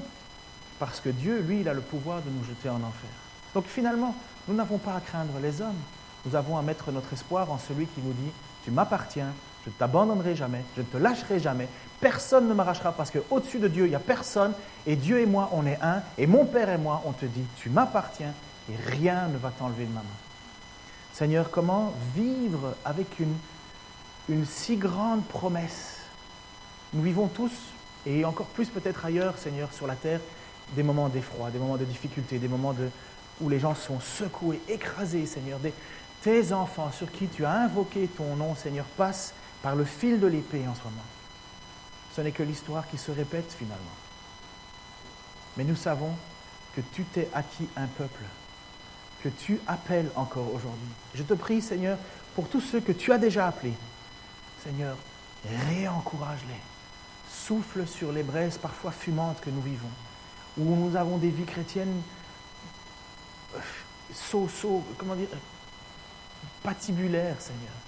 parce que Dieu, lui, il a le pouvoir de nous jeter en enfer. Donc finalement, nous n'avons pas à craindre les hommes. Nous avons à mettre notre espoir en celui qui nous dit Tu m'appartiens, je ne t'abandonnerai jamais, je ne te lâcherai jamais, personne ne m'arrachera parce qu'au-dessus de Dieu, il n'y a personne, et Dieu et moi, on est un, et mon Père et moi, on te dit Tu m'appartiens, et rien ne va t'enlever de ma main. Seigneur, comment vivre avec une, une si grande promesse? Nous vivons tous, et encore plus peut-être ailleurs, Seigneur, sur la terre, des moments d'effroi, des moments de difficulté, des moments de, où les gens sont secoués, écrasés, Seigneur. Tes enfants sur qui tu as invoqué ton nom, Seigneur, passent par le fil de l'épée en ce moment. Ce n'est que l'histoire qui se répète finalement. Mais nous savons que tu t'es acquis un peuple, que tu appelles encore aujourd'hui. Je te prie, Seigneur, pour tous ceux que tu as déjà appelés. Seigneur, réencourage-les. Souffle sur les braises parfois fumantes que nous vivons, où nous avons des vies chrétiennes comment dire, patibulaires, Seigneur.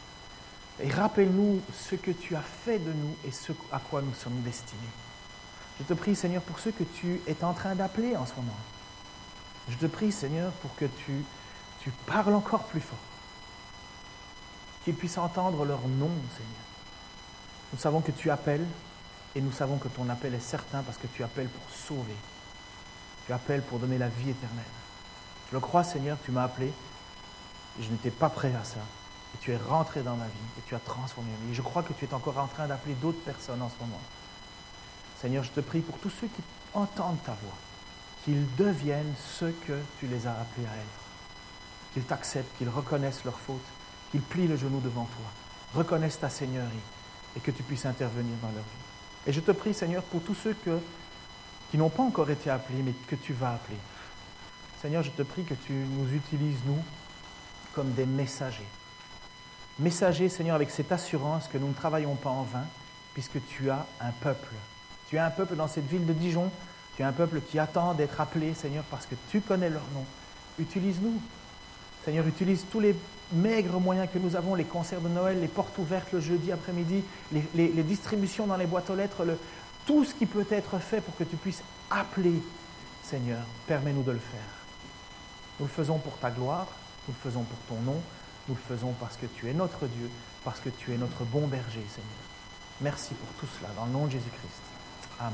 Et rappelle-nous ce que tu as fait de nous et ce à quoi nous sommes destinés. Je te prie, Seigneur, pour ceux que tu es en train d'appeler en ce moment. Je te prie, Seigneur, pour que tu, parles encore plus fort. Qu'ils puissent entendre leur nom, Seigneur. Nous savons que tu appelles et nous savons que ton appel est certain parce que tu appelles pour sauver. Tu appelles pour donner la vie éternelle. Je le crois, Seigneur, tu m'as appelé. Je n'étais pas prêt à ça. Et tu es rentré dans ma vie et tu as transformé ma vie. Et je crois que tu es encore en train d'appeler d'autres personnes en ce moment. Seigneur, je te prie pour tous ceux qui entendent ta voix, qu'ils deviennent ce que tu les as appelés à être. Qu'ils t'acceptent, qu'ils reconnaissent leurs fautes, qu'ils plient le genou devant toi, reconnaissent ta Seigneurie et que tu puisses intervenir dans leur vie. Et je te prie, Seigneur, pour tous ceux qui n'ont pas encore été appelés, mais que tu vas appeler. Seigneur, je te prie que tu nous utilises, nous, comme des messagers. Messagers, Seigneur, avec cette assurance que nous ne travaillons pas en vain, puisque tu as un peuple. Tu as un peuple dans cette ville de Dijon. Tu as un peuple qui attend d'être appelé, Seigneur, parce que tu connais leur nom. Utilise-nous. Seigneur, utilise tous les maigres moyens que nous avons, les concerts de Noël, les portes ouvertes le jeudi après-midi, les, distributions dans les boîtes aux lettres, le, tout ce qui peut être fait pour que tu puisses appeler, Seigneur, permets-nous de le faire. Nous le faisons pour ta gloire, nous le faisons pour ton nom, nous le faisons parce que tu es notre Dieu, parce que tu es notre bon berger, Seigneur. Merci pour tout cela, dans le nom de Jésus-Christ. Amen.